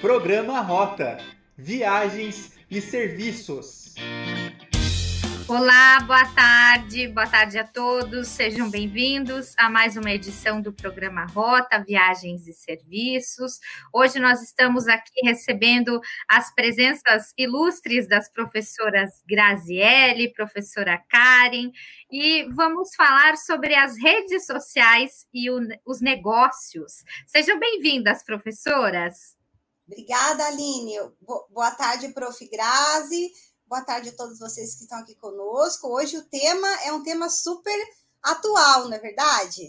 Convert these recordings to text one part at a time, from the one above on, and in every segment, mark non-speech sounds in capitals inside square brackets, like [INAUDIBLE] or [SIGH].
Programa Rota Viagens e Serviços. Olá, boa tarde, boa tarde a todos, sejam bem-vindos a mais uma edição do programa Rota Viagens e Serviços. Hoje nós estamos aqui recebendo as presenças ilustres das professoras Graziele, professora Karen, e vamos falar sobre as redes sociais e o, os negócios. Sejam bem-vindas, professoras. Obrigada, Aline. Boa tarde, prof. Grazi. Boa tarde a todos vocês que estão aqui conosco. Hoje o tema é um tema super atual, não é verdade?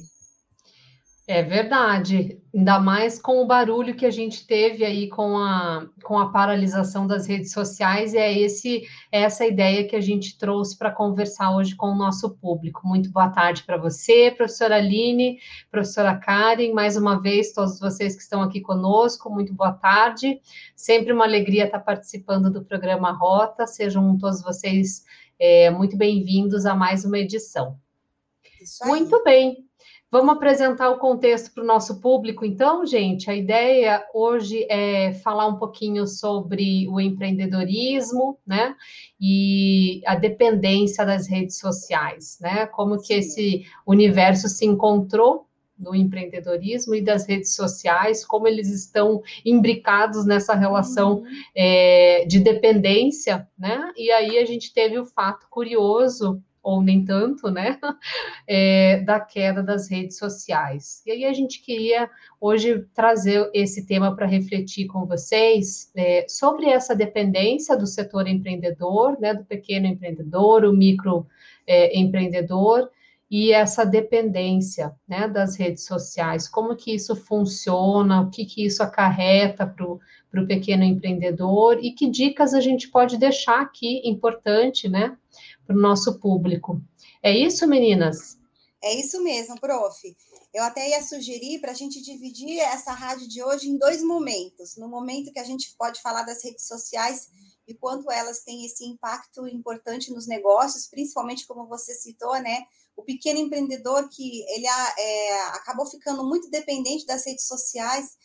É verdade, ainda mais com o barulho que a gente teve aí com a, com a paralisação das redes sociais, e é esse, é essa ideia que a gente trouxe para conversar hoje com o nosso público. Muito boa tarde para você, professora Aline, professora Karen, mais uma vez, todos vocês que estão aqui conosco, muito boa tarde. Sempre uma alegria estar participando do programa Rota, sejam todos vocês é, muito bem-vindos a mais uma edição. Muito bem. Vamos apresentar o contexto para o nosso público, então, gente. A ideia hoje é falar um pouquinho sobre o empreendedorismo, né? E a dependência das redes sociais, né? Como que esse universo se encontrou do empreendedorismo e das redes sociais, como eles estão imbricados nessa relação uhum. é, de dependência, né? E aí a gente teve o fato curioso ou nem tanto, né, [LAUGHS] é, da queda das redes sociais. E aí a gente queria hoje trazer esse tema para refletir com vocês é, sobre essa dependência do setor empreendedor, né, do pequeno empreendedor, o micro é, empreendedor, e essa dependência né, das redes sociais, como que isso funciona, o que, que isso acarreta para o pequeno empreendedor? E que dicas a gente pode deixar aqui importante, né, para o nosso público. É isso, meninas? É isso mesmo, prof. Eu até ia sugerir para a gente dividir essa rádio de hoje em dois momentos. No momento que a gente pode falar das redes sociais e quanto elas têm esse impacto importante nos negócios, principalmente como você citou, né? O pequeno empreendedor que ele é, acabou ficando muito dependente das redes sociais,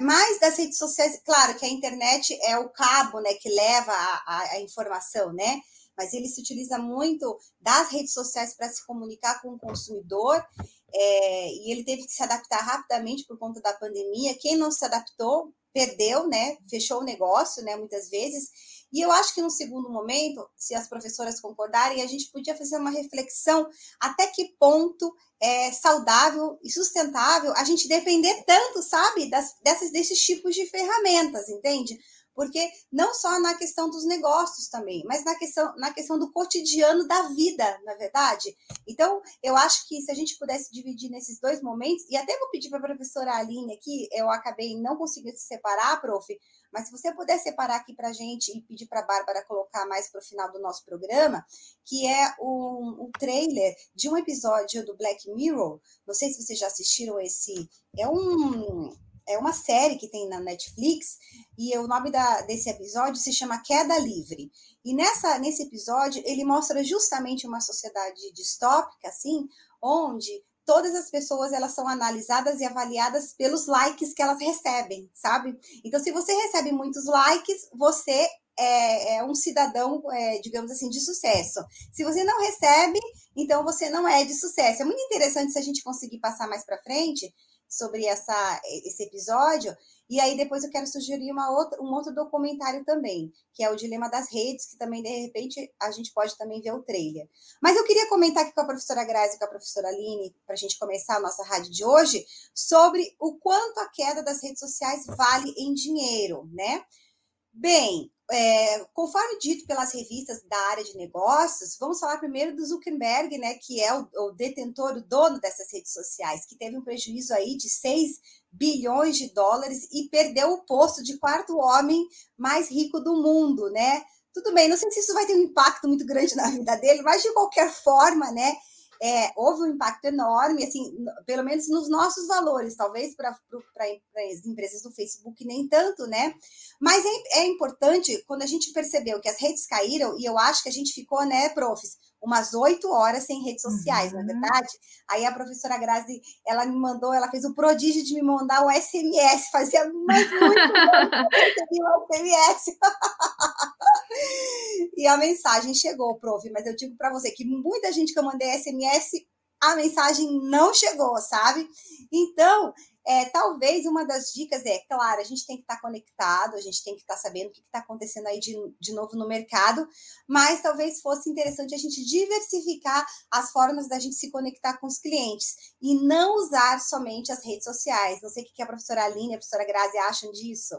mais das redes sociais, claro que a internet é o cabo, né, que leva a, a, a informação, né? Mas ele se utiliza muito das redes sociais para se comunicar com o consumidor. É, e ele teve que se adaptar rapidamente por conta da pandemia. Quem não se adaptou perdeu, né? Fechou o negócio, né? Muitas vezes. E eu acho que no segundo momento, se as professoras concordarem, a gente podia fazer uma reflexão até que ponto é saudável e sustentável a gente depender tanto, sabe, das, dessas, desses tipos de ferramentas, entende? Porque não só na questão dos negócios também, mas na questão, na questão do cotidiano da vida, na é verdade. Então, eu acho que se a gente pudesse dividir nesses dois momentos, e até vou pedir para a professora Aline aqui, eu acabei não conseguindo se separar, prof, mas se você puder separar aqui para a gente e pedir para a Bárbara colocar mais para o final do nosso programa, que é um, um trailer de um episódio do Black Mirror. Não sei se vocês já assistiram esse. É um é uma série que tem na Netflix e o nome da, desse episódio se chama Queda Livre. E nessa, nesse episódio ele mostra justamente uma sociedade distópica, assim, onde todas as pessoas elas são analisadas e avaliadas pelos likes que elas recebem, sabe? Então, se você recebe muitos likes, você é, é um cidadão, é, digamos assim, de sucesso. Se você não recebe, então você não é de sucesso. É muito interessante se a gente conseguir passar mais para frente sobre essa, esse episódio. E aí depois eu quero sugerir uma outra, um outro documentário também, que é o Dilema das Redes, que também, de repente, a gente pode também ver o trailer. Mas eu queria comentar aqui com a professora Grazi e com a professora Aline, para a gente começar a nossa rádio de hoje, sobre o quanto a queda das redes sociais vale em dinheiro, né? Bem, é, conforme dito pelas revistas da área de negócios, vamos falar primeiro do Zuckerberg, né, que é o, o, detentor, o dono dessas redes sociais, que teve um prejuízo aí de 6 bilhões de dólares e perdeu o posto de quarto homem mais rico do mundo, né? Tudo bem, não sei se isso vai ter um impacto muito grande na vida dele, mas de qualquer forma, né, é, houve um impacto enorme, assim, pelo menos nos nossos valores, talvez para as empresas do Facebook nem tanto, né? Mas é, é importante quando a gente percebeu que as redes caíram, e eu acho que a gente ficou, né, profs, umas oito horas sem redes sociais, uhum. não é uhum. verdade? Aí a professora Grazi, ela me mandou, ela fez o prodígio de me mandar um SMS, fazia mais muito tempo que eu recebi um SMS. E a mensagem chegou, prof, mas eu digo para você que muita gente que eu mandei SMS, a mensagem não chegou, sabe? Então, é, talvez uma das dicas é, claro, a gente tem que estar tá conectado, a gente tem que estar tá sabendo o que está acontecendo aí de, de novo no mercado, mas talvez fosse interessante a gente diversificar as formas da gente se conectar com os clientes e não usar somente as redes sociais. Não sei o que a professora Aline a professora Grazi acham disso.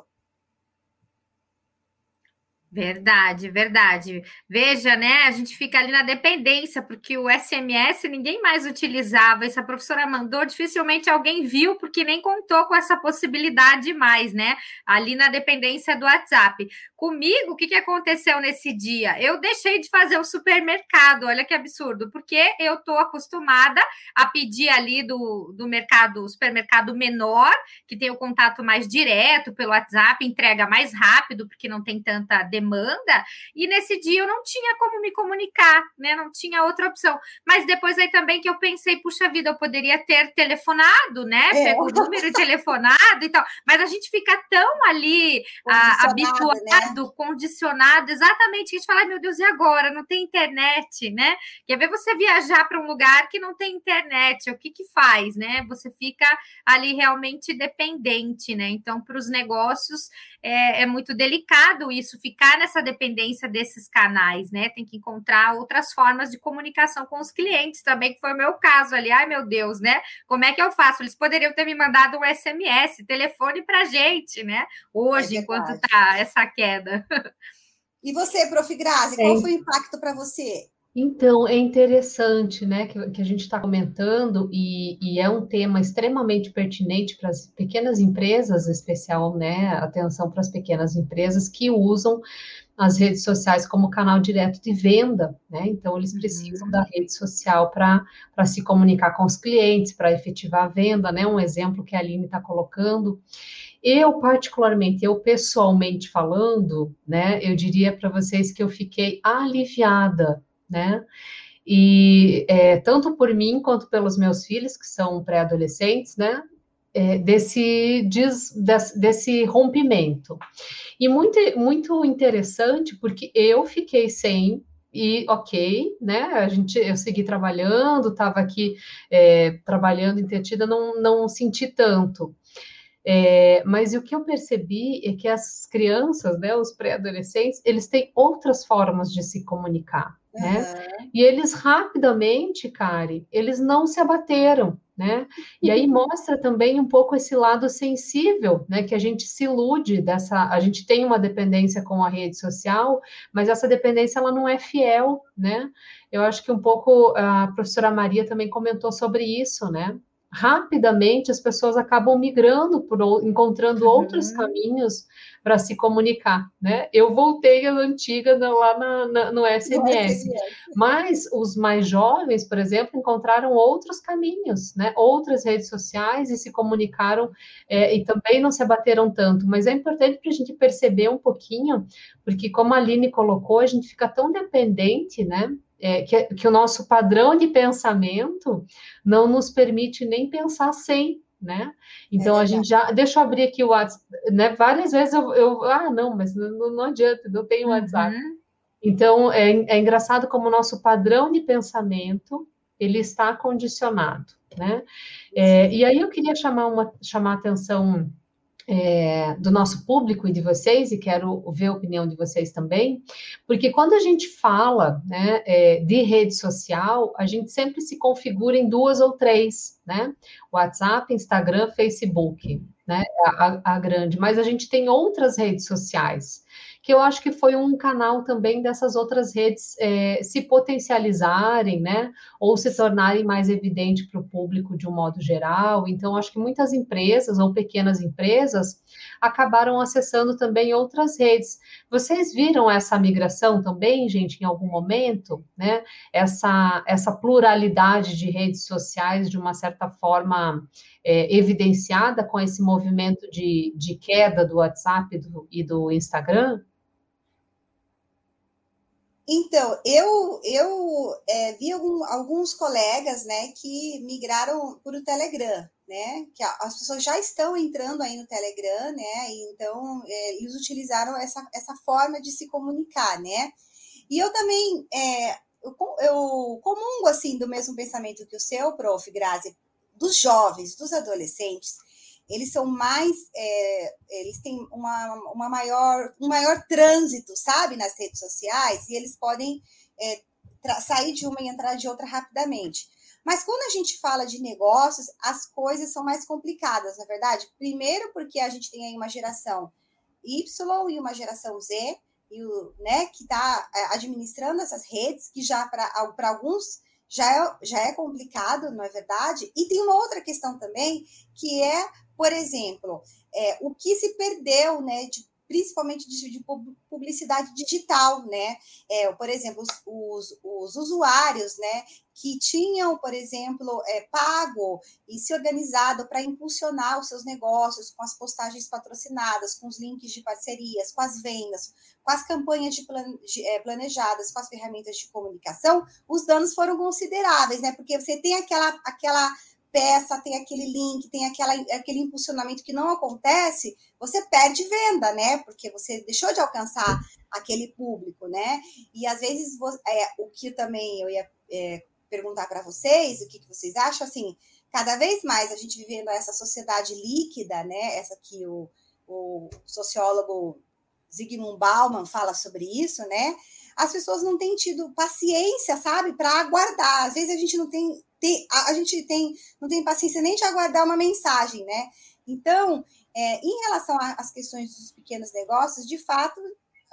Verdade, verdade. Veja, né? A gente fica ali na dependência, porque o SMS ninguém mais utilizava. Essa professora mandou, dificilmente alguém viu, porque nem contou com essa possibilidade mais, né? Ali na dependência do WhatsApp. Comigo, o que, que aconteceu nesse dia? Eu deixei de fazer o supermercado, olha que absurdo, porque eu estou acostumada a pedir ali do, do mercado, supermercado menor, que tem o contato mais direto pelo WhatsApp, entrega mais rápido, porque não tem tanta demanda demanda, e nesse dia eu não tinha como me comunicar, né? Não tinha outra opção. Mas depois aí também que eu pensei, puxa vida, eu poderia ter telefonado, né? É. Pego o número telefonado e tal. Mas a gente fica tão ali a, habituado, né? condicionado, exatamente, que a gente fala, meu Deus, e agora? Não tem internet, né? Quer ver você viajar para um lugar que não tem internet, o que que faz, né? Você fica ali realmente dependente, né? Então, para os negócios é, é muito delicado isso, ficar nessa dependência desses canais, né? Tem que encontrar outras formas de comunicação com os clientes também, que foi o meu caso ali. Ai, meu Deus, né? Como é que eu faço? Eles poderiam ter me mandado um SMS, telefone para gente, né? Hoje, é enquanto tá essa queda. E você, Prof. Grazi, qual foi o impacto para você? Então, é interessante, né, que, que a gente está comentando, e, e, é um tema extremamente pertinente para as pequenas empresas, especial, né, atenção para as pequenas empresas que usam as redes sociais como canal direto de venda, né, então eles precisam uhum. da rede social para se comunicar com os clientes, para efetivar a venda, né, um exemplo que a Aline está colocando. Eu, particularmente, eu pessoalmente falando, né, eu diria para vocês que eu fiquei aliviada né? E é, tanto por mim quanto pelos meus filhos, que são pré-adolescentes, né? É, desse, des, desse, rompimento. E muito, muito interessante, porque eu fiquei sem e ok, né? A gente, eu segui trabalhando, estava aqui é, trabalhando entretida, não, não senti tanto. É, mas o que eu percebi é que as crianças, né, os pré-adolescentes, eles têm outras formas de se comunicar, uhum. né? E eles rapidamente, Kari, eles não se abateram, né? E aí mostra também um pouco esse lado sensível, né? Que a gente se ilude dessa, a gente tem uma dependência com a rede social, mas essa dependência ela não é fiel, né? Eu acho que um pouco a professora Maria também comentou sobre isso, né? Rapidamente as pessoas acabam migrando por encontrando uhum. outros caminhos para se comunicar, né? Eu voltei à antiga lá na, na, no SMS, mas os mais jovens, por exemplo, encontraram outros caminhos, né? Outras redes sociais e se comunicaram é, e também não se abateram tanto. Mas é importante para a gente perceber um pouquinho, porque como a Aline colocou, a gente fica tão dependente, né? É, que, que, o nosso padrão de pensamento não nos permite nem pensar sem, né? Então é a gente já. Deixa eu abrir aqui o WhatsApp, né? Várias vezes eu, eu ah, não, mas não, não adianta, não tem WhatsApp. Uhum. Então é, é engraçado como o nosso padrão de pensamento ele está condicionado, né? É, e aí eu queria chamar uma chamar a atenção é, do nosso público e de vocês, e quero ver a opinião de vocês também, porque quando a gente fala né, é, de rede social, a gente sempre se configura em duas ou três, né? WhatsApp, Instagram, Facebook, né? A, a grande, mas a gente tem outras redes sociais que eu acho que foi um canal também dessas outras redes é, se potencializarem, né? Ou se tornarem mais evidente para o público de um modo geral. Então, acho que muitas empresas ou pequenas empresas acabaram acessando também outras redes. Vocês viram essa migração também, gente, em algum momento, né? Essa, essa pluralidade de redes sociais, de uma certa forma, é, evidenciada com esse movimento de, de queda do WhatsApp do, e do Instagram? Então, eu, eu é, vi algum, alguns colegas né, que migraram para o Telegram, né? Que as pessoas já estão entrando aí no Telegram, né? Então, é, eles utilizaram essa, essa forma de se comunicar, né? E eu também é, eu, eu comungo assim do mesmo pensamento que o seu, prof. Grazi, dos jovens, dos adolescentes, eles são mais, é, eles têm uma, uma maior, um maior trânsito, sabe, nas redes sociais, e eles podem é, sair de uma e entrar de outra rapidamente. Mas quando a gente fala de negócios, as coisas são mais complicadas, na é verdade. Primeiro, porque a gente tem aí uma geração Y e uma geração Z, e o, né, que está é, administrando essas redes, que já para alguns já é, já é complicado, não é verdade? E tem uma outra questão também, que é, por exemplo, é, o que se perdeu né, de principalmente de, de publicidade digital, né? É, por exemplo, os, os, os, usuários, né, que tinham, por exemplo, é, pago e se organizado para impulsionar os seus negócios com as postagens patrocinadas, com os links de parcerias, com as vendas, com as campanhas de plan, de, é, planejadas, com as ferramentas de comunicação, os danos foram consideráveis, né? Porque você tem aquela, aquela peça, tem aquele link, tem aquela, aquele impulsionamento que não acontece, você perde venda, né? Porque você deixou de alcançar aquele público, né? E às vezes é, o que também eu ia é, perguntar para vocês, o que, que vocês acham, assim, cada vez mais a gente vivendo essa sociedade líquida, né? Essa que o, o sociólogo Zygmunt Bauman fala sobre isso, né? As pessoas não têm tido paciência, sabe, para aguardar. Às vezes a gente não tem tem, a, a, gente tem, não tem paciência nem de aguardar uma mensagem, né? Então, é, em relação às questões dos pequenos negócios, de fato,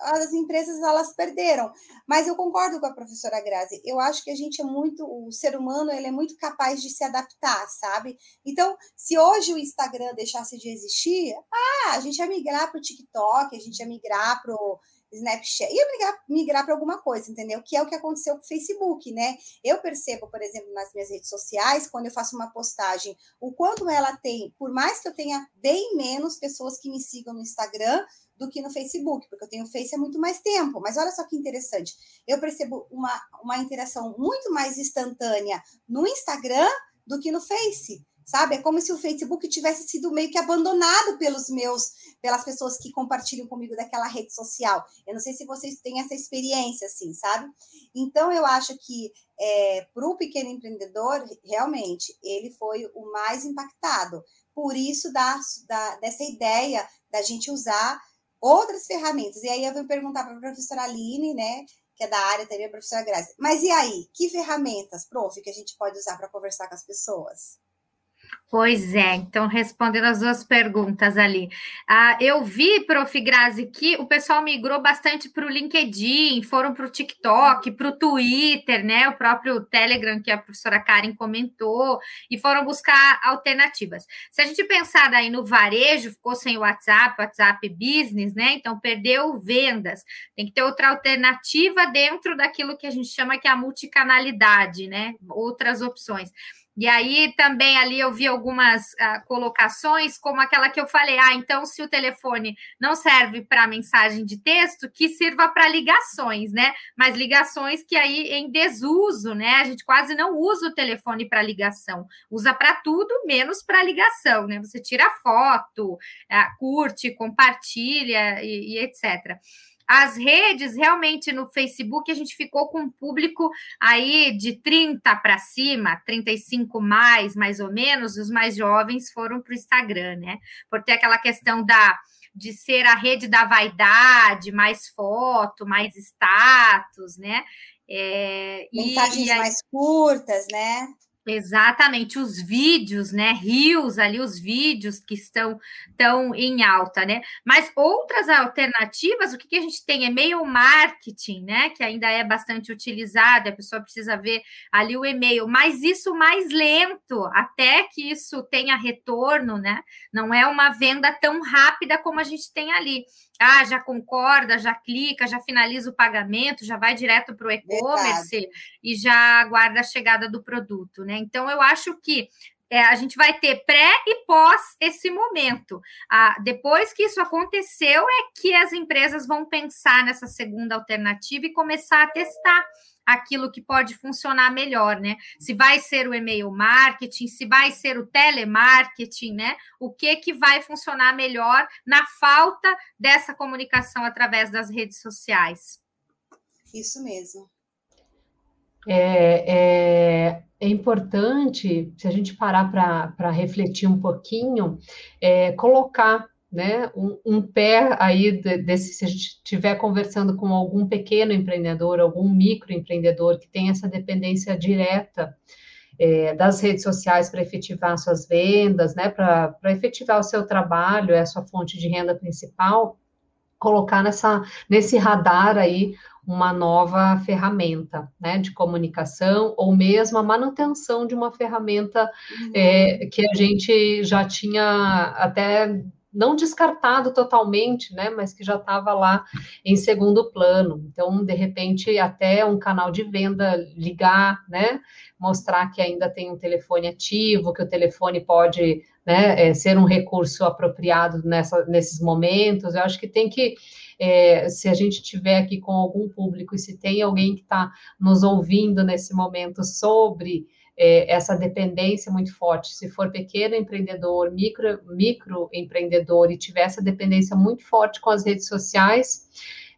as empresas elas perderam. Mas eu concordo com a professora Grazi. Eu acho que a gente é muito, o ser humano ele é muito capaz de se adaptar, sabe? Então, se hoje o Instagram deixasse de existir, ah, a gente ia migrar para o TikTok, a gente ia migrar para o Snapchat, ia migrar, migrar para alguma coisa, entendeu? Que é o que aconteceu com o Facebook, né? Eu percebo, por exemplo, nas minhas redes sociais, quando eu faço uma postagem, o quanto ela tem, por mais que eu tenha bem menos pessoas que me sigam no Instagram do que no Facebook, porque eu tenho Face há muito mais tempo. Mas olha só que interessante, eu percebo uma, uma interação muito mais instantânea no Instagram do que no Face sabe? É como se o Facebook tivesse sido meio que abandonado pelos meus, pelas pessoas que compartilham comigo daquela rede social. Eu não sei se vocês têm essa experiência, assim, sabe? Então, eu acho que é, para o pequeno empreendedor, realmente, ele foi o mais impactado. Por isso, da, da, dessa ideia da gente usar outras ferramentas. E aí eu vou perguntar para a professora Aline, né? Que é da área também, a professora Graça. Mas e aí, que ferramentas, prof, que a gente pode usar para conversar com as pessoas? Pois é, então respondendo as duas perguntas ali. Ah, eu vi, Prof. Grazi, que o pessoal migrou bastante para o LinkedIn, foram para o TikTok, para o Twitter, né? O próprio Telegram, que a professora Karen comentou, e foram buscar alternativas. Se a gente pensar aí no varejo, ficou sem o WhatsApp, WhatsApp Business, né? Então perdeu vendas. Tem que ter outra alternativa dentro daquilo que a gente chama que é a multicanalidade, né? Outras opções. E aí também ali eu vi algumas uh, colocações, como aquela que eu falei: ah, então se o telefone não serve para mensagem de texto, que sirva para ligações, né? Mas ligações que aí em desuso, né? A gente quase não usa o telefone para ligação, usa para tudo menos para ligação, né? Você tira foto, uh, curte, compartilha e, e etc. As redes, realmente, no Facebook, a gente ficou com um público aí de 30 para cima, 35 mais, mais ou menos, os mais jovens foram para o Instagram, né? Por ter aquela questão da de ser a rede da vaidade, mais foto, mais status, né? É, Mensagens e, e aí, mais curtas, né? Exatamente, os vídeos, né? Rios ali, os vídeos que estão tão em alta, né? Mas outras alternativas, o que, que a gente tem? E-mail marketing, né? Que ainda é bastante utilizado, a pessoa precisa ver ali o e-mail, mas isso mais lento, até que isso tenha retorno, né? Não é uma venda tão rápida como a gente tem ali ah, já concorda, já clica, já finaliza o pagamento, já vai direto para o e-commerce e já aguarda a chegada do produto, né? Então, eu acho que é, a gente vai ter pré e pós esse momento. Ah, depois que isso aconteceu, é que as empresas vão pensar nessa segunda alternativa e começar a testar aquilo que pode funcionar melhor, né? Se vai ser o e-mail marketing, se vai ser o telemarketing, né? O que que vai funcionar melhor na falta dessa comunicação através das redes sociais? Isso mesmo. É, é, é importante, se a gente parar para refletir um pouquinho, é, colocar né, um, um, pé aí desse, se a gente estiver conversando com algum pequeno empreendedor, algum microempreendedor que tem essa dependência direta é, das redes sociais para efetivar suas vendas, né, para efetivar o seu trabalho, é a sua fonte de renda principal, colocar nessa, nesse radar aí uma nova ferramenta né, de comunicação ou mesmo a manutenção de uma ferramenta uhum. é, que a gente já tinha até não descartado totalmente, né, mas que já estava lá em segundo plano. Então, de repente, até um canal de venda ligar, né, mostrar que ainda tem um telefone ativo, que o telefone pode né, é, ser um recurso apropriado nessa, nesses momentos. Eu acho que tem que é, se a gente tiver aqui com algum público e se tem alguém que está nos ouvindo nesse momento sobre é, essa dependência muito forte. Se for pequeno empreendedor, micro, micro empreendedor e tiver essa dependência muito forte com as redes sociais,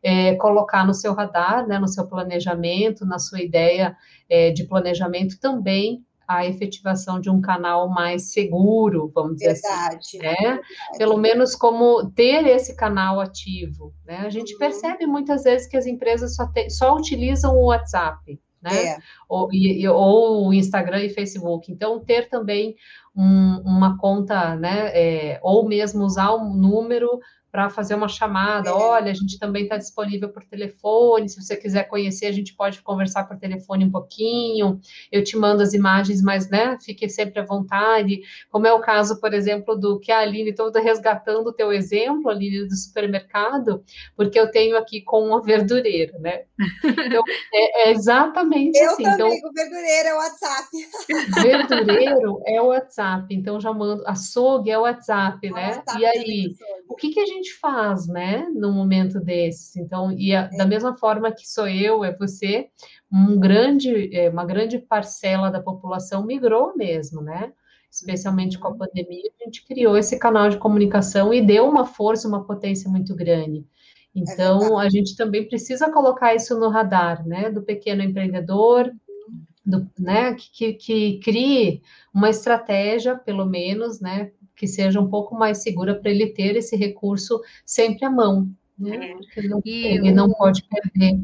é, colocar no seu radar, né, no seu planejamento, na sua ideia é, de planejamento também a efetivação de um canal mais seguro, vamos dizer assim, verdade, assim, né? Verdade. Pelo menos como ter esse canal ativo, né? A gente uhum. percebe muitas vezes que as empresas só, te, só utilizam o WhatsApp, né? É. Ou, e, ou Instagram e Facebook. Então, ter também um, uma conta, né? É, ou mesmo usar um número para fazer uma chamada. É. Olha, a gente também está disponível por telefone. Se você quiser conhecer, a gente pode conversar por telefone um pouquinho. Eu te mando as imagens, mas né, fique sempre à vontade. Como é o caso, por exemplo, do que a Aline, estou resgatando o teu exemplo, Aline, do supermercado, porque eu tenho aqui com uma verdureira, né? Então, [LAUGHS] é, é exatamente eu assim. Eu também, então, o verdureiro é o WhatsApp. [LAUGHS] Verdureiro é o WhatsApp, então já mando. Açougue é o WhatsApp, né? WhatsApp e aí, o que, que a gente gente faz, né, num momento desses? Então, e a, da mesma forma que sou eu, é você, um grande, é, uma grande parcela da população migrou mesmo, né? Especialmente com a uhum. pandemia, a gente criou esse canal de comunicação e deu uma força, uma potência muito grande. É então, é a gente também precisa colocar isso no radar, né, do pequeno empreendedor, do, né, que, que, crie uma estratégia, pelo menos, né, que seja um pouco mais segura para ele ter esse recurso sempre à mão, né? É. Porque não, ele não pode perder.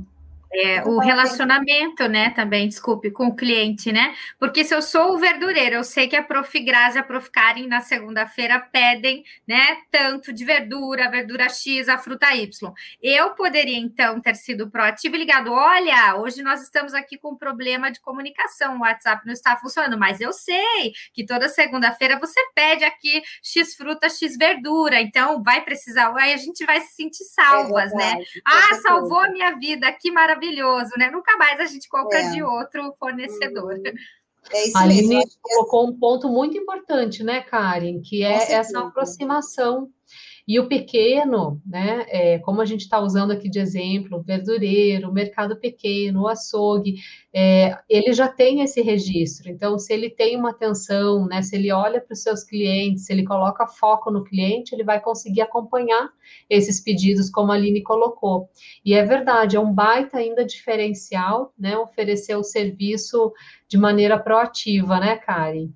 É, o relacionamento, né, também, desculpe, com o cliente, né? Porque se eu sou o verdureiro, eu sei que a Prof. Grazi e a Prof. Karen na segunda-feira pedem, né, tanto de verdura, verdura X, a fruta Y. Eu poderia, então, ter sido proativo e ligado, olha, hoje nós estamos aqui com um problema de comunicação, o WhatsApp não está funcionando, mas eu sei que toda segunda-feira você pede aqui X fruta, X verdura, então vai precisar, aí a gente vai se sentir salvas, é verdade, né? Ah, salvou a minha vida, que maravilha maravilhoso, né? Nunca mais a gente compra é. de outro fornecedor. Uhum. [LAUGHS] É isso a Aline mesmo. colocou um ponto muito importante, né, Karen, que é essa aproximação e o pequeno, né, é, como a gente está usando aqui de exemplo, verdureiro, mercado pequeno, açougue, é, ele já tem esse registro. Então, se ele tem uma atenção, né, se ele olha para os seus clientes, se ele coloca foco no cliente, ele vai conseguir acompanhar esses pedidos, como a Aline colocou. E é verdade, é um baita ainda diferencial, né, oferecer o serviço de maneira proativa, né, Karen?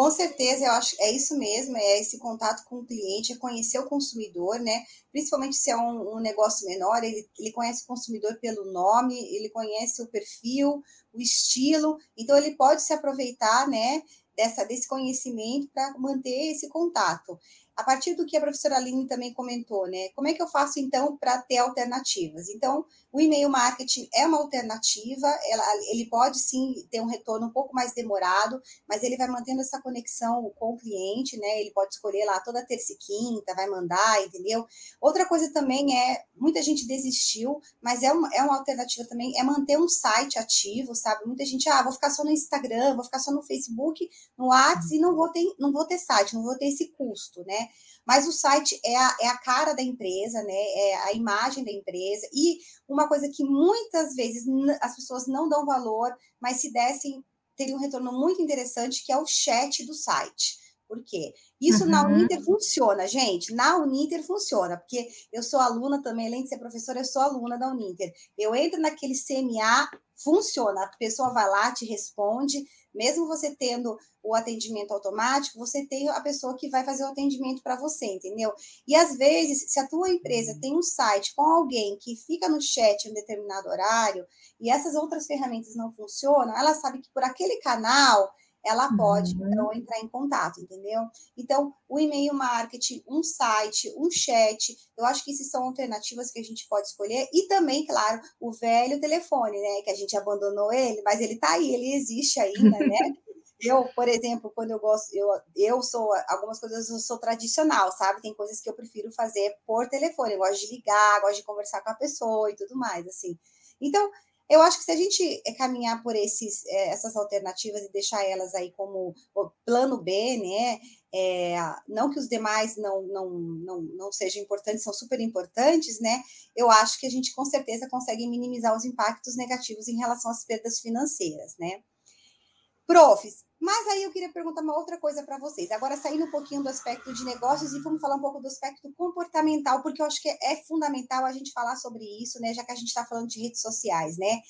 Com certeza, eu acho é isso mesmo, é esse contato com o cliente, é conhecer o consumidor, né? Principalmente se é um, um negócio menor, ele, ele conhece o consumidor pelo nome, ele conhece o perfil, o estilo, então ele pode se aproveitar, né? Dessa, desse conhecimento para manter esse contato a partir do que a professora Aline também comentou, né? Como é que eu faço então para ter alternativas? Então, o e-mail marketing é uma alternativa, ela, ele pode sim ter um retorno um pouco mais demorado, mas ele vai mantendo essa conexão com o cliente, né? Ele pode escolher lá toda terça e quinta, vai mandar, entendeu? Outra coisa também é, muita gente desistiu, mas é uma, é uma alternativa também, é manter um site ativo, sabe? Muita gente, ah, vou ficar só no Instagram, vou ficar só no Facebook, no WhatsApp e não vou ter, não vou ter site, não vou ter esse custo, né? Mas o site é a, é a cara da empresa, né? É a imagem da empresa. E uma coisa que muitas vezes as pessoas não dão valor, mas se dessem, teria um retorno muito interessante, que é o chat do site. Por quê? Isso uhum. na Uninter funciona, gente. Na Uninter funciona, porque eu sou aluna também, além de ser professora, eu sou aluna da Uninter. Eu entro naquele CMA, funciona. A pessoa vai lá, te responde, mesmo você tendo o atendimento automático, você tem a pessoa que vai fazer o atendimento para você, entendeu? E às vezes, se a tua empresa tem um site com alguém que fica no chat em um determinado horário e essas outras ferramentas não funcionam, ela sabe que por aquele canal ela pode uhum. então entrar em contato, entendeu? Então, o e-mail marketing, um site, um chat, eu acho que essas são alternativas que a gente pode escolher e também, claro, o velho telefone, né, que a gente abandonou ele, mas ele tá aí, ele existe ainda, né? [LAUGHS] Eu, por exemplo, quando eu gosto, eu, eu sou, algumas coisas eu sou tradicional, sabe? Tem coisas que eu prefiro fazer por telefone, eu gosto de ligar, gosto de conversar com a pessoa e tudo mais, assim. Então, eu acho que se a gente eh, caminhar por esses, eh, essas alternativas e deixar elas aí como plano B, né? É, não que os demais não, não, não, não sejam importantes, são super importantes, né? Eu acho que a gente com certeza consegue minimizar os impactos negativos em relação às perdas financeiras, né? Profs, mas aí eu queria perguntar uma outra coisa para vocês. Agora, saindo um pouquinho do aspecto de negócios e vamos falar um pouco do aspecto comportamental, porque eu acho que é fundamental a gente falar sobre isso, né? Já que a gente está falando de redes sociais, né?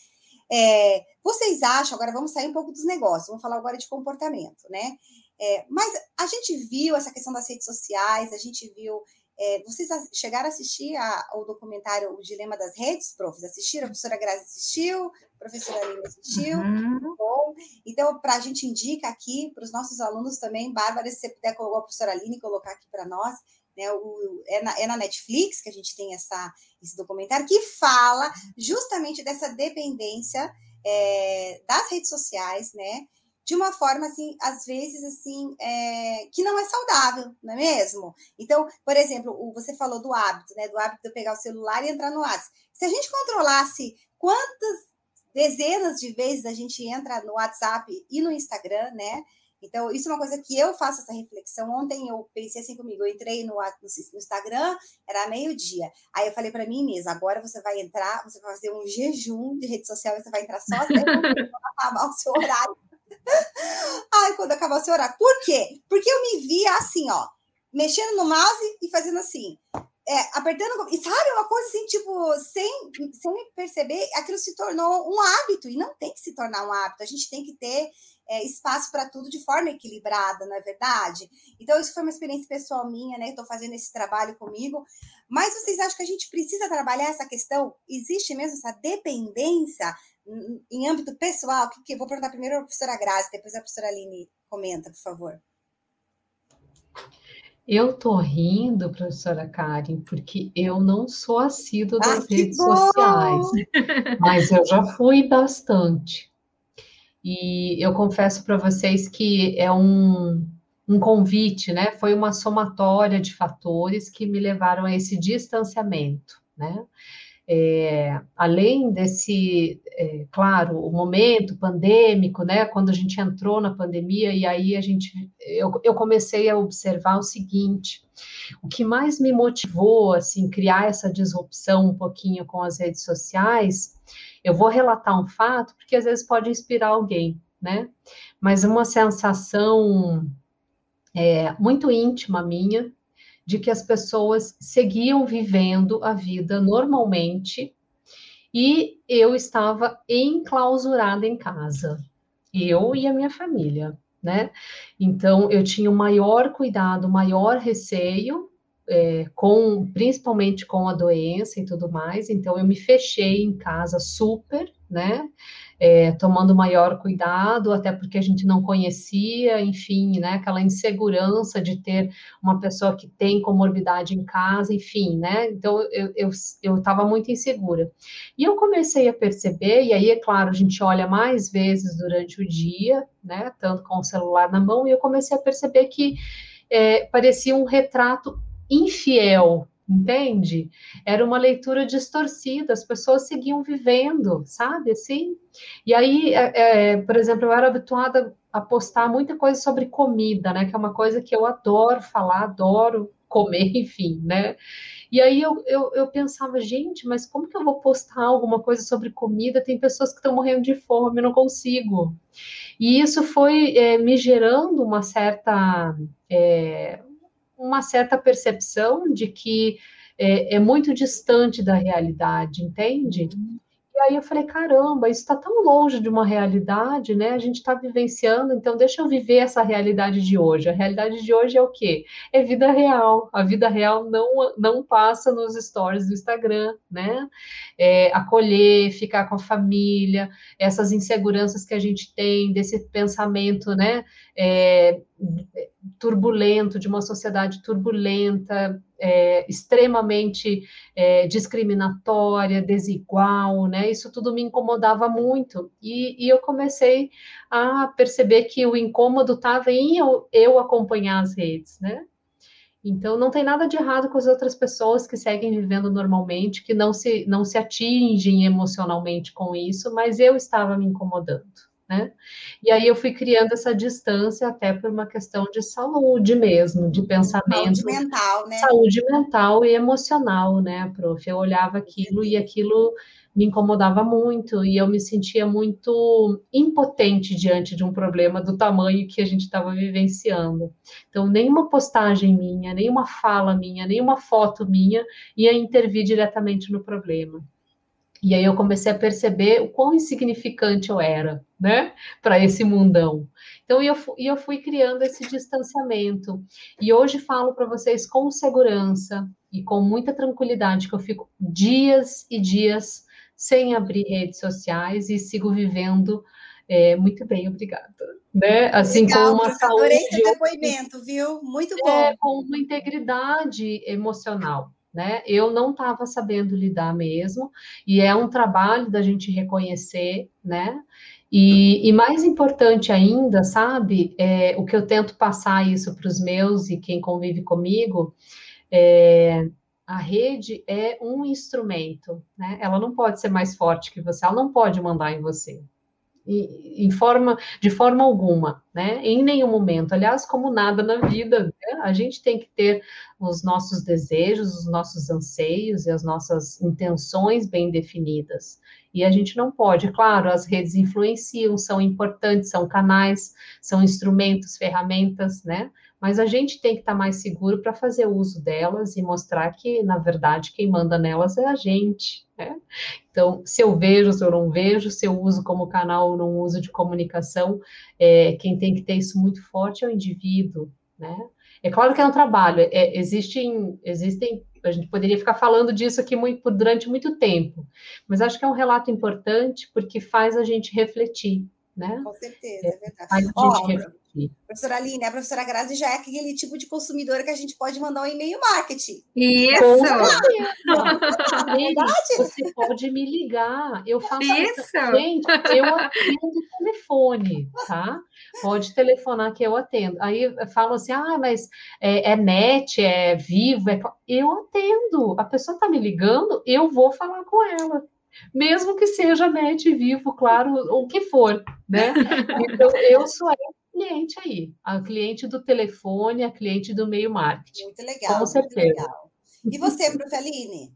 É, vocês acham, agora vamos sair um pouco dos negócios, vamos falar agora de comportamento, né? É, mas a gente viu essa questão das redes sociais, a gente viu é, vocês chegaram a assistir ao documentário O Dilema das Redes, profs? Assistiram? A professora Grazi assistiu, a professora Aline assistiu. Uhum. Bom, então, para a gente indica aqui para os nossos alunos também, Bárbara, se você puder colocar a professora Aline colocar aqui para nós, né, o, é, na, é na Netflix que a gente tem essa, esse documentário que fala justamente dessa dependência é, das redes sociais, né? De uma forma assim, às vezes assim, é, que não é saudável, não é mesmo? Então, por exemplo, você falou do hábito, né? Do hábito de pegar o celular e entrar no WhatsApp. Se a gente controlasse quantas dezenas de vezes a gente entra no WhatsApp e no Instagram, né? Então, isso é uma coisa que eu faço essa reflexão. Ontem eu pensei assim comigo, eu entrei no, no Instagram, era meio-dia. Aí eu falei para mim mesma, agora você vai entrar, você vai fazer um jejum de rede social, você vai entrar só até [LAUGHS] acabar o seu horário [LAUGHS] Ai, quando acabar seu horário. Por quê? Porque eu me via assim, ó, mexendo no mouse e fazendo assim. É, apertando, e sabe, uma coisa assim, tipo, sem, sem perceber, aquilo se tornou um hábito, e não tem que se tornar um hábito, a gente tem que ter é, espaço para tudo de forma equilibrada, não é verdade? Então, isso foi uma experiência pessoal minha, né? Estou fazendo esse trabalho comigo. Mas vocês acham que a gente precisa trabalhar essa questão? Existe mesmo essa dependência em âmbito pessoal, que, que vou perguntar primeiro a professora Grazi, depois a professora Aline comenta, por favor. Eu tô rindo, professora Karen, porque eu não sou assídua ah, das redes bom! sociais, [LAUGHS] mas eu já fui bastante. E eu confesso para vocês que é um, um convite, né? Foi uma somatória de fatores que me levaram a esse distanciamento, né? É, além desse, é, claro, o momento pandêmico, né, quando a gente entrou na pandemia, e aí a gente, eu, eu comecei a observar o seguinte, o que mais me motivou, assim, criar essa disrupção um pouquinho com as redes sociais, eu vou relatar um fato, porque às vezes pode inspirar alguém, né, mas uma sensação é, muito íntima minha, de que as pessoas seguiam vivendo a vida normalmente e eu estava enclausurada em casa, eu e a minha família, né? Então eu tinha o maior cuidado, o maior receio é, com principalmente com a doença e tudo mais, então eu me fechei em casa super, né? É, tomando maior cuidado, até porque a gente não conhecia, enfim, né? Aquela insegurança de ter uma pessoa que tem comorbidade em casa, enfim, né? Então eu estava eu, eu muito insegura. E eu comecei a perceber, e aí, é claro, a gente olha mais vezes durante o dia, né? Tanto com o celular na mão, e eu comecei a perceber que é, parecia um retrato infiel, entende? Era uma leitura distorcida, as pessoas seguiam vivendo, sabe, assim? E aí, é, é, por exemplo, eu era habituada a postar muita coisa sobre comida, né, que é uma coisa que eu adoro falar, adoro comer, [LAUGHS] enfim, né? E aí eu, eu, eu, pensava, gente, mas como que eu vou postar alguma coisa sobre comida? Tem pessoas que estão morrendo de fome, não consigo. E isso foi é, me gerando uma certa, é, uma certa percepção de que é, é muito distante da realidade, entende? E aí eu falei, caramba, isso está tão longe de uma realidade, né? A gente está vivenciando, então deixa eu viver essa realidade de hoje. A realidade de hoje é o quê? É vida real. A vida real não, não passa nos stories do Instagram, né? É, acolher, ficar com a família, essas inseguranças que a gente tem, desse pensamento, né? É, turbulento, de uma sociedade turbulenta, é, extremamente é, discriminatória, desigual, né? Isso tudo me incomodava muito. E, e eu comecei a perceber que o incômodo estava em eu, eu acompanhar as redes, né? Então, não tem nada de errado com as outras pessoas que seguem vivendo normalmente, que não se, não se atingem emocionalmente com isso, mas eu estava me incomodando né? E aí eu fui criando essa distância até por uma questão de saúde mesmo, de pensamento. Saúde mental, né? Saúde mental e emocional, né, prof? Eu olhava aquilo e aquilo me incomodava muito e eu me sentia muito impotente diante de um problema do tamanho que a gente estava vivenciando. Então, nenhuma postagem minha, nenhuma fala minha, nenhuma foto minha ia intervir diretamente no problema. E aí eu comecei a perceber o quão insignificante eu era, né, para esse mundão. Então eu, eu fui criando esse distanciamento. E hoje falo para vocês com segurança e com muita tranquilidade que eu fico dias e dias sem abrir redes sociais e sigo vivendo é, muito bem, obrigada. Né? Assim, Legal, com uma saúde. Adorei esse depoimento, viu? Muito bom. É, com uma integridade emocional né? Eu não estava sabendo lidar mesmo, e é um trabalho da gente reconhecer, né? E, e mais importante ainda, sabe, é, o que eu tento passar isso para os meus e quem convive comigo, é, a rede é um instrumento, né? Ela não pode ser mais forte que você, ela não pode mandar em você em forma, de forma alguma, né? Em nenhum momento. Aliás, como nada na vida, né? a gente tem que ter os nossos desejos, os nossos anseios e as nossas intenções bem definidas. E a gente não pode, claro, as redes influenciam, são importantes, são canais, são instrumentos, ferramentas, né? Mas a gente tem que estar mais seguro para fazer uso delas e mostrar que, na verdade, quem manda nelas é a gente, né? Então, se eu vejo, se eu não vejo, se eu uso como canal ou não uso de comunicação, é, quem tem que ter isso muito forte é o indivíduo, né? É claro que é um trabalho, é, existem, existem, a gente poderia ficar falando disso aqui muito, durante muito tempo, mas acho que é um relato importante porque faz a gente refletir, né? Com certeza, é verdade. Faz a gente oh, refletir. Professora Aline, a professora Grazi já é aquele tipo de consumidora que a gente pode mandar um e-mail marketing. Isso! É verdade? Você pode me ligar. Eu faço isso. Gente, eu atendo o telefone, tá? Pode telefonar que eu atendo. Aí falam assim: ah, mas é, é net, é vivo, é... eu atendo. A pessoa está me ligando, eu vou falar com ela mesmo que seja net vivo, claro, o que for, né? Então, eu sou cliente aí, a cliente do telefone, a cliente do meio marketing. Muito legal. Com certeza. Legal. E você, [LAUGHS] Prof. Aline?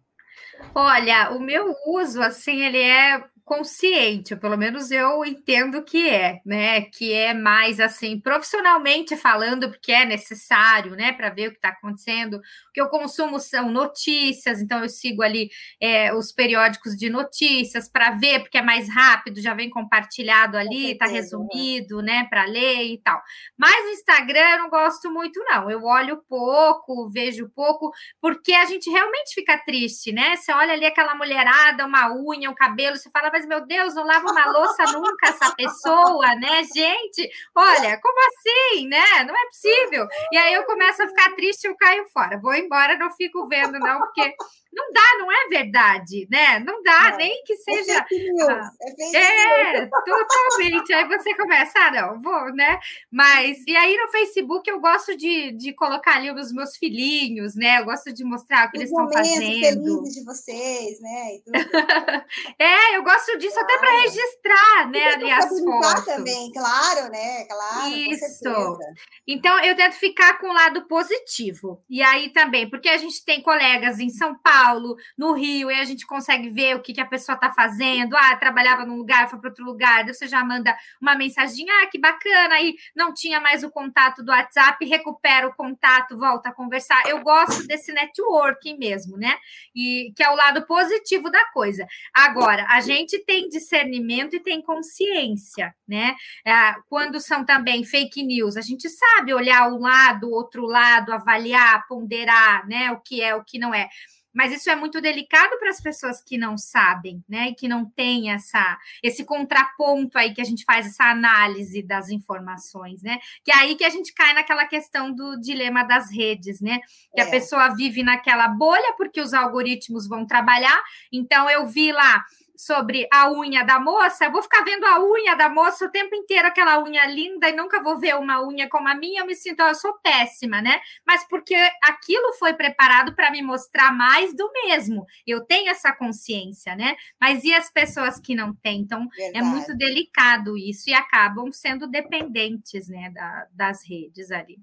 Olha, o meu uso, assim, ele é consciente, pelo menos eu entendo que é, né? Que é mais assim, profissionalmente falando, porque é necessário, né, para ver o que está acontecendo. O que eu consumo são notícias, então eu sigo ali é, os periódicos de notícias para ver, porque é mais rápido, já vem compartilhado ali, está resumido, né, para ler e tal. Mas o Instagram eu não gosto muito, não. Eu olho pouco, vejo pouco, porque a gente realmente fica triste, né? Você olha ali aquela mulherada, uma unha, um cabelo, você fala, mas meu Deus, não lava uma louça nunca essa pessoa, né? Gente, olha, como assim, né? Não é possível. E aí eu começo a ficar triste, eu caio fora. Vou embora, não fico vendo, não, porque não dá, não é verdade, né? Não dá, não, nem que é seja. É, fake news, é, fake é [LAUGHS] totalmente. Aí você começa, ah, não, vou, né? Mas, e aí no Facebook eu gosto de, de colocar ali os meus filhinhos, né? Eu gosto de mostrar o que os eles estão fazendo. de vocês, né? [LAUGHS] é, eu gosto disso claro. até para registrar, né? Ali as fotos. também, claro, né? Claro. Isso. Então eu tento ficar com o lado positivo. E aí também, porque a gente tem colegas em São Paulo Paulo, no Rio, e a gente consegue ver o que, que a pessoa está fazendo. Ah, trabalhava num lugar, foi para outro lugar, você já manda uma mensagem, ah, que bacana, aí não tinha mais o contato do WhatsApp, recupera o contato, volta a conversar. Eu gosto desse networking mesmo, né? E que é o lado positivo da coisa. Agora, a gente tem discernimento e tem consciência, né? É, quando são também fake news, a gente sabe olhar um lado, outro lado, avaliar, ponderar, né? O que é, o que não é. Mas isso é muito delicado para as pessoas que não sabem, né? E que não têm essa, esse contraponto aí que a gente faz essa análise das informações, né? Que é aí que a gente cai naquela questão do dilema das redes, né? Que é. a pessoa vive naquela bolha porque os algoritmos vão trabalhar. Então eu vi lá sobre a unha da moça, eu vou ficar vendo a unha da moça o tempo inteiro, aquela unha linda, e nunca vou ver uma unha como a minha, eu me sinto, eu sou péssima, né? Mas porque aquilo foi preparado para me mostrar mais do mesmo. Eu tenho essa consciência, né? Mas e as pessoas que não têm? Então, é Verdade. é muito delicado isso e acabam sendo dependentes, né, da, das redes ali.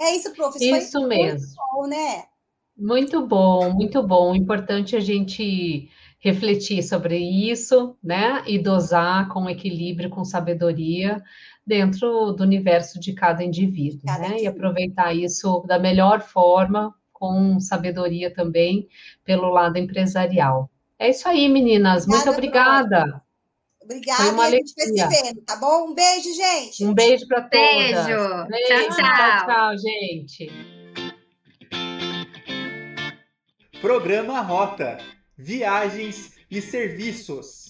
É isso, professor. Isso mesmo. Bom, né? Muito bom, muito bom. Importante a gente refletir sobre isso, né? E dosar com equilíbrio, com sabedoria dentro do universo de cada indivíduo, cada né? Indivíduo. E aproveitar isso da melhor forma, com sabedoria também, pelo lado empresarial. É isso aí, meninas. Obrigada, Muito obrigada. Obrigada. Foi uma a gente vai se vendo, tá bom? Um beijo, gente. Um beijo para todas. Beijo. beijo. Tchau, tchau. Tchau, tchau, gente. Programa Rota viagens e serviços.